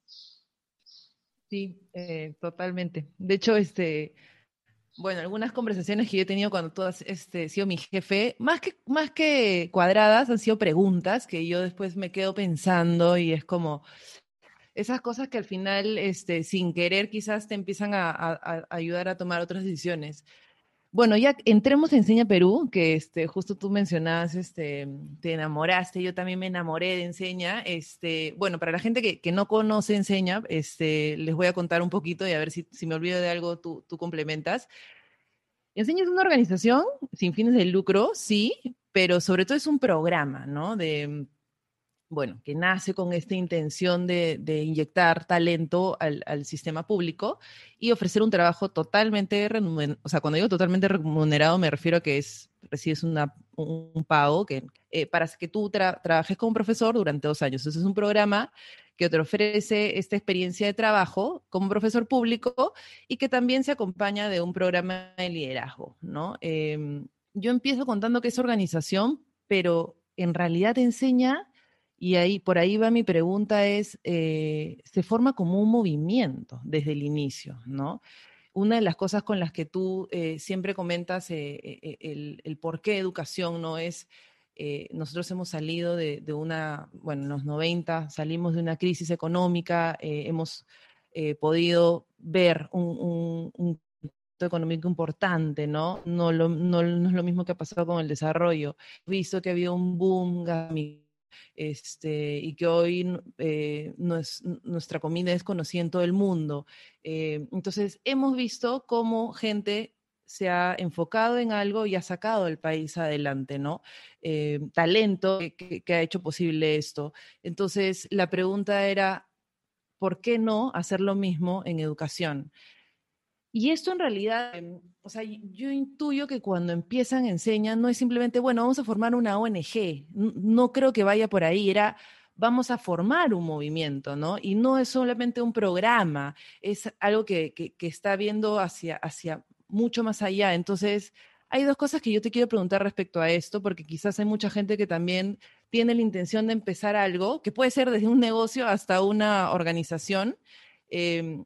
Sí, eh, totalmente. De hecho, este, bueno, algunas conversaciones que yo he tenido cuando tú has este, sido mi jefe, más que, más que cuadradas, han sido preguntas que yo después me quedo pensando y es como, esas cosas que al final, este, sin querer, quizás te empiezan a, ayudar a tomar otras decisiones. Bueno, ya entremos en Enseña Perú, que este, justo tú mencionabas, este, te enamoraste, yo también me enamoré de Enseña. Este, bueno, para la gente que, no conoce Enseña, este, les voy a contar un poquito y a ver si, si me olvido de algo, tú, tú complementas. Enseña es una organización sin fines de lucro, sí, pero sobre todo es un programa, ¿no? Bueno, que nace con esta intención de, inyectar talento al, sistema público y ofrecer un trabajo totalmente remunerado, o sea, cuando digo totalmente remunerado me refiero a que es, recibes un pago que, eh, para que tú trabajes como profesor durante dos años. Entonces es un programa que te ofrece esta experiencia de trabajo como profesor público y que también se acompaña de un programa de liderazgo, ¿no? Em, yo empiezo contando que es organización, pero en realidad te enseña y ahí, por ahí va mi pregunta es, eh, se forma como un movimiento desde el inicio, ¿no? Una de las cosas con las que tú eh, siempre comentas eh, el, por qué educación no es, nosotros hemos salido de, una, bueno, en los 90 salimos de una crisis económica, hemos podido ver un, un, económico importante, ¿no? No, no, no, es lo mismo que ha pasado con el desarrollo. He visto que ha habido un boom este, y que hoy eh, nuestra comida es conocida en todo el mundo. Eh, entonces, hemos visto cómo gente se ha enfocado en algo y ha sacado el país adelante, ¿no? Eh, talento que, ha hecho posible esto. Entonces, la pregunta era, ¿por qué no hacer lo mismo en educación? Y esto en realidad, em, o sea, yo intuyo que cuando empiezan, enseñan, no es simplemente, bueno, vamos a formar una ONG, no creo que vaya por ahí, era, vamos a formar un movimiento, ¿no? Y no es solamente un programa, es algo que, que, está viendo hacia, hacia mucho más allá. Entonces, hay dos cosas que yo te quiero preguntar respecto a esto, porque quizás hay mucha gente que también tiene la intención de empezar algo, que puede ser desde un negocio hasta una organización. Eh,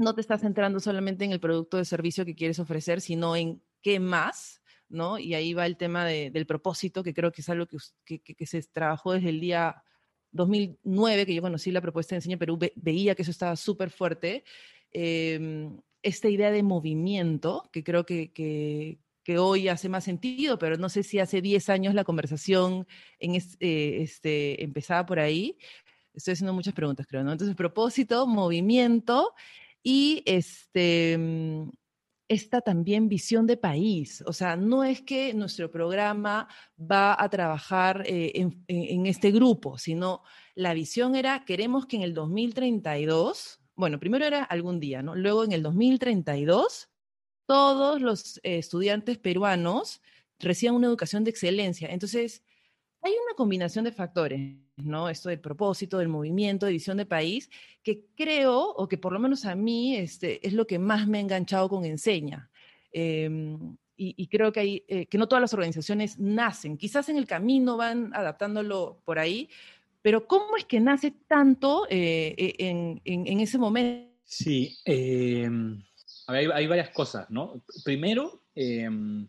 no te estás centrando solamente en el producto de servicio que quieres ofrecer, sino en qué más, ¿no? Y ahí va el tema del propósito, que creo que es algo que, se trabajó desde el día 2009, que yo conocí la propuesta de Enseña Perú, veía que eso estaba súper fuerte. Em, esta idea de movimiento, que creo que, que, hoy hace más sentido, pero no sé si hace 10 años la conversación en eh, este, empezaba por ahí. Estoy haciendo muchas preguntas, creo, ¿no? Entonces, propósito, movimiento y este, mm, esta también visión de país. O sea, no es que nuestro programa va a trabajar eh, en, este grupo, sino la visión era, queremos que en el 2032, bueno, primero era algún día, ¿no? Luego en el 2032, todos los estudiantes peruanos reciban una educación de excelencia. Entonces, hay una combinación de factores, ¿no? Esto del propósito, del movimiento, de visión de país, que creo, o que por lo menos a mí este, es lo que más me ha enganchado con Enseña. Em, y, creo que, hay, eh, que no todas las organizaciones nacen, quizás en el camino van adaptándolo por ahí, pero ¿cómo es que nace tanto eh, e, en, ese momento? Sí, em, hay, varias cosas, ¿no? Primero, em,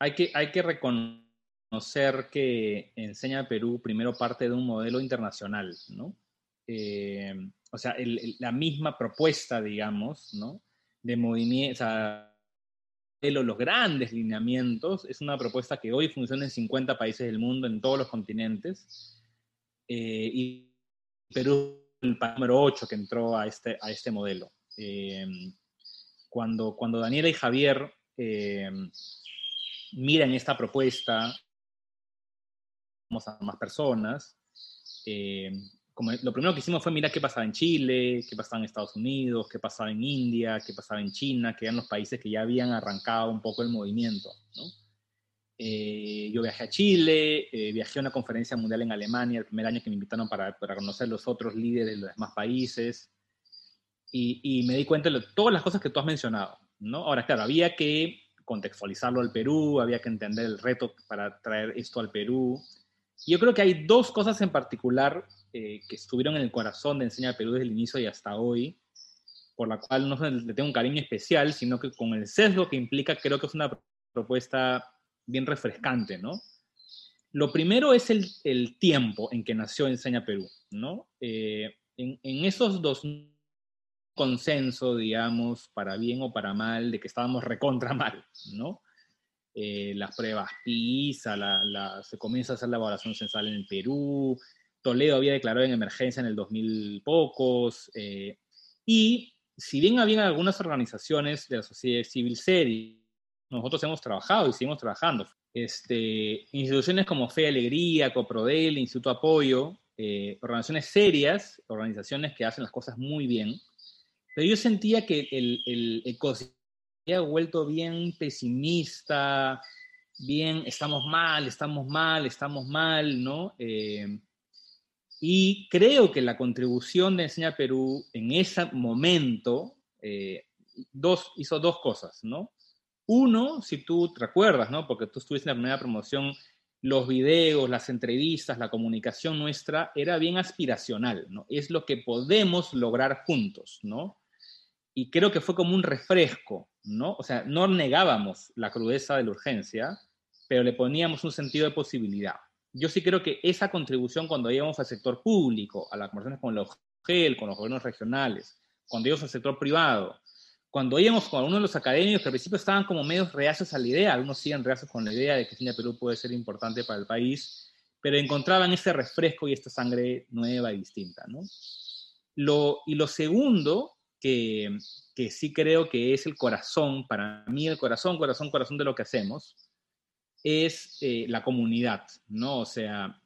hay, que, hay que reconocer conocer que Enseña Perú primero parte de un modelo internacional, ¿no? Eh, o sea, la misma propuesta, digamos, ¿no? De movimiento, o sea, los grandes lineamientos, es una propuesta que hoy funciona en 50 países del mundo, en todos los continentes, eh, y Perú el país número 8 que entró a este, a este modelo. Eh, cuando, cuando Daniela y Javier miran esta propuesta a más personas, eh, como lo primero que hicimos fue mirar qué pasaba en Chile, qué pasaba en Estados Unidos, qué pasaba en India, qué pasaba en China, que eran los países que ya habían arrancado un poco el movimiento. ¿no? Eh, yo viajé a Chile, eh, viajé a una conferencia mundial en Alemania el primer año que me invitaron para, para conocer los otros líderes de los demás países y, y, me di cuenta de todas las cosas que tú has mencionado. ¿no? Ahora, claro, había que contextualizarlo al Perú, había que entender el reto para traer esto al Perú. Yo creo que hay dos cosas en particular eh, que estuvieron en el corazón de Enseña Perú desde el inicio y hasta hoy, por la cual no le tengo un cariño especial, sino que con el sesgo que implica, creo que es una propuesta bien refrescante, ¿no? Lo primero es el, el tiempo en que nació Enseña Perú, ¿no? Eh, en, en, esos dos consenso, digamos, para bien o para mal, de que estábamos recontra mal, ¿no? Eh, las pruebas PISA, la, la, se comienza a hacer la evaluación censal en el Perú, Toledo había declarado en emergencia en el 2000 pocos, eh, y si bien habían algunas organizaciones de la sociedad civil seria, nosotros hemos trabajado y seguimos trabajando. Este, instituciones como Fe Alegría, Coprodel, Instituto Apoyo, eh, organizaciones serias, organizaciones que hacen las cosas muy bien, pero yo sentía que el, el ecosistema había vuelto bien pesimista, bien, estamos mal, estamos mal, estamos mal, ¿no? Eh, y creo que la contribución de Enseña Perú en ese momento eh, hizo dos cosas, ¿no? Uno, si tú te recuerdas, ¿no? Porque tú estuviste en la primera promoción, los videos, las entrevistas, la comunicación nuestra era bien aspiracional, ¿no? Es lo que podemos lograr juntos, ¿no? Y creo que fue como un refresco, ¿no? O sea, no negábamos la crudeza de la urgencia, pero le poníamos un sentido de posibilidad. Yo sí creo que esa contribución cuando íbamos al sector público, a las conversaciones con los GEL, con los gobiernos regionales, cuando íbamos al sector privado, cuando íbamos con algunos de los académicos que al principio estaban como medios reacios a la idea, algunos siguen reacios con la idea de que Cine Perú puede ser importante para el país, pero encontraban ese refresco y esta sangre nueva y distinta. ¿no? Lo, y lo segundo, que, que sí creo que es el corazón, para mí el corazón, corazón, corazón de lo que hacemos, es eh, la comunidad, ¿no? O sea,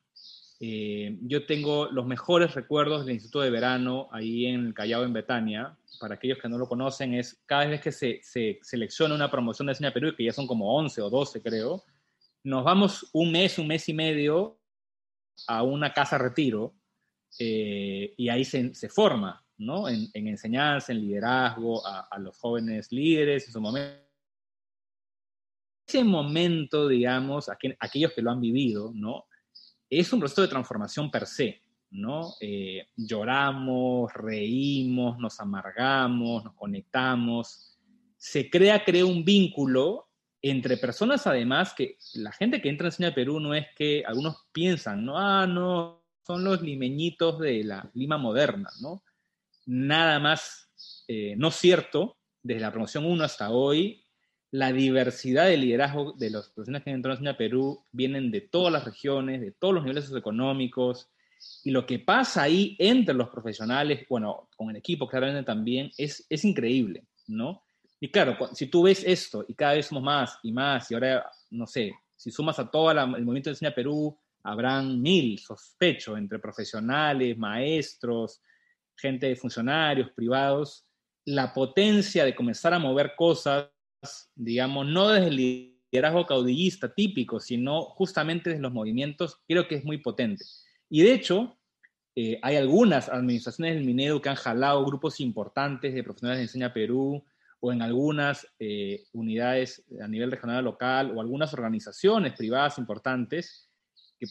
eh, yo tengo los mejores recuerdos del Instituto de Verano ahí en el Callao, en Betania. Para aquellos que no lo conocen, es cada vez que se, se selecciona una promoción de Cine Perú, que ya son como 11 o 12, creo, nos vamos un mes, un mes y medio a una casa retiro eh, y ahí se, se forma, ¿no? En, en, enseñanza, en liderazgo, a, a los jóvenes líderes en su momento ese momento, digamos, aquellos que lo han vivido, ¿no? Es un proceso de transformación per se, ¿no? Eh, lloramos, reímos, nos amargamos, nos conectamos. Se crea, crea un vínculo entre personas, además, que la gente que entra en Enseña Perú no es que algunos piensan, ¿no? Ah, no, son los limeñitos de la Lima moderna, ¿no? Nada más eh, no cierto, desde la promoción 1 hasta hoy, la diversidad de liderazgo de las personas que entran a Perú vienen de todas las regiones, de todos los niveles socioeconómicos, y lo que pasa ahí entre los profesionales, bueno, con el equipo claramente también, es, es increíble, ¿no? Y claro, si tú ves esto y cada vez somos más y más, y ahora, no sé, si sumas a todo el movimiento de Enseña Perú, habrán mil, sospecho, entre profesionales, maestros, gente de funcionarios, privados, la potencia de comenzar a mover cosas digamos, no desde el liderazgo caudillista típico, sino justamente desde los movimientos, creo que es muy potente. Y de hecho, eh, hay algunas administraciones del Minedo que han jalado grupos importantes de profesionales de Enseña Perú o en algunas eh, unidades a nivel regional local o algunas organizaciones privadas importantes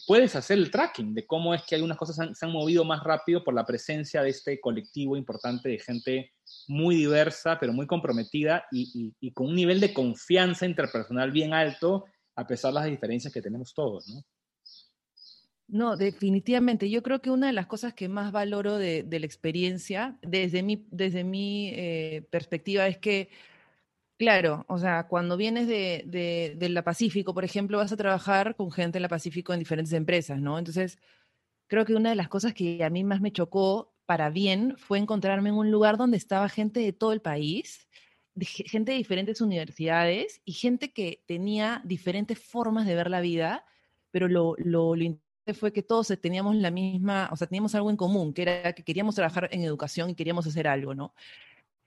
puedes hacer el tracking de cómo es que algunas cosas se han movido más rápido por la presencia de este colectivo importante de gente muy diversa, pero muy comprometida y, con un nivel de confianza interpersonal bien alto, a pesar de las diferencias que tenemos todos, ¿no? Definitivamente. Yo creo que una de las cosas que más valoro de, de la experiencia, desde mi, desde mi eh, perspectiva, es que, claro, o sea, cuando vienes de, de, la Pacífico, por ejemplo, vas a trabajar con gente en la Pacífico en diferentes empresas, ¿no? Entonces, creo que una de las cosas que a mí más me chocó para bien fue encontrarme en un lugar donde estaba gente de todo el país, gente de diferentes universidades y gente que tenía diferentes formas de ver la vida, pero lo, lo, lo fue que todos teníamos la misma, o sea, teníamos algo en común, que era que queríamos trabajar en educación y queríamos hacer algo, ¿no?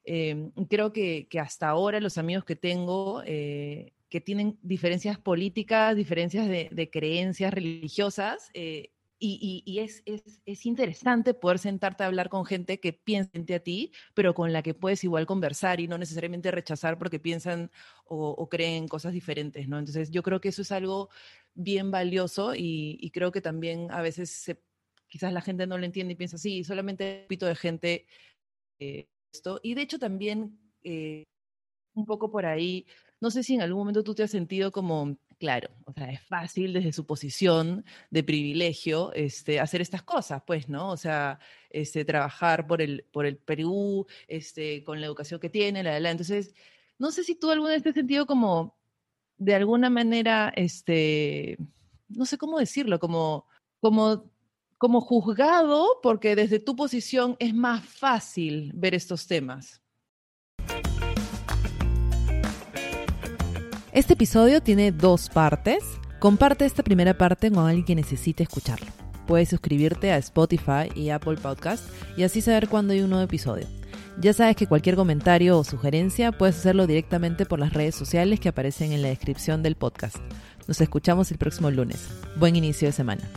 Em, creo que, hasta ahora los amigos que tengo, eh, que tienen diferencias políticas, diferencias de, creencias religiosas, eh, y, es, es, interesante poder sentarte a hablar con gente que piensa a ti, pero con la que puedes igual conversar y no necesariamente rechazar porque piensan o, creen cosas diferentes, ¿no? Entonces yo creo que eso es algo bien valioso y, creo que también a veces quizás la gente no lo entiende y piensa, sí, solamente un pito de gente eh, esto. Y de hecho también eh, un poco por ahí, no sé si en algún momento tú te has sentido como Claro, o sea, es fácil desde su posición de privilegio este, hacer estas cosas, pues, ¿no? O sea, este, trabajar por el, por el Perú, este, con la educación que tiene, la, la. Entonces, no sé si tú alguna vez te has sentido como, de alguna manera, este, no sé cómo decirlo, como, como, como juzgado, porque desde tu posición es más fácil ver estos temas. Este episodio tiene dos partes. Comparte esta primera parte con alguien que necesite escucharlo. Puedes suscribirte a Spotify y Apple Podcast y así saber cuándo hay un nuevo episodio. Ya sabes que cualquier comentario o sugerencia puedes hacerlo directamente por las redes sociales que aparecen en la descripción del podcast. Nos escuchamos el próximo lunes. Buen inicio de semana.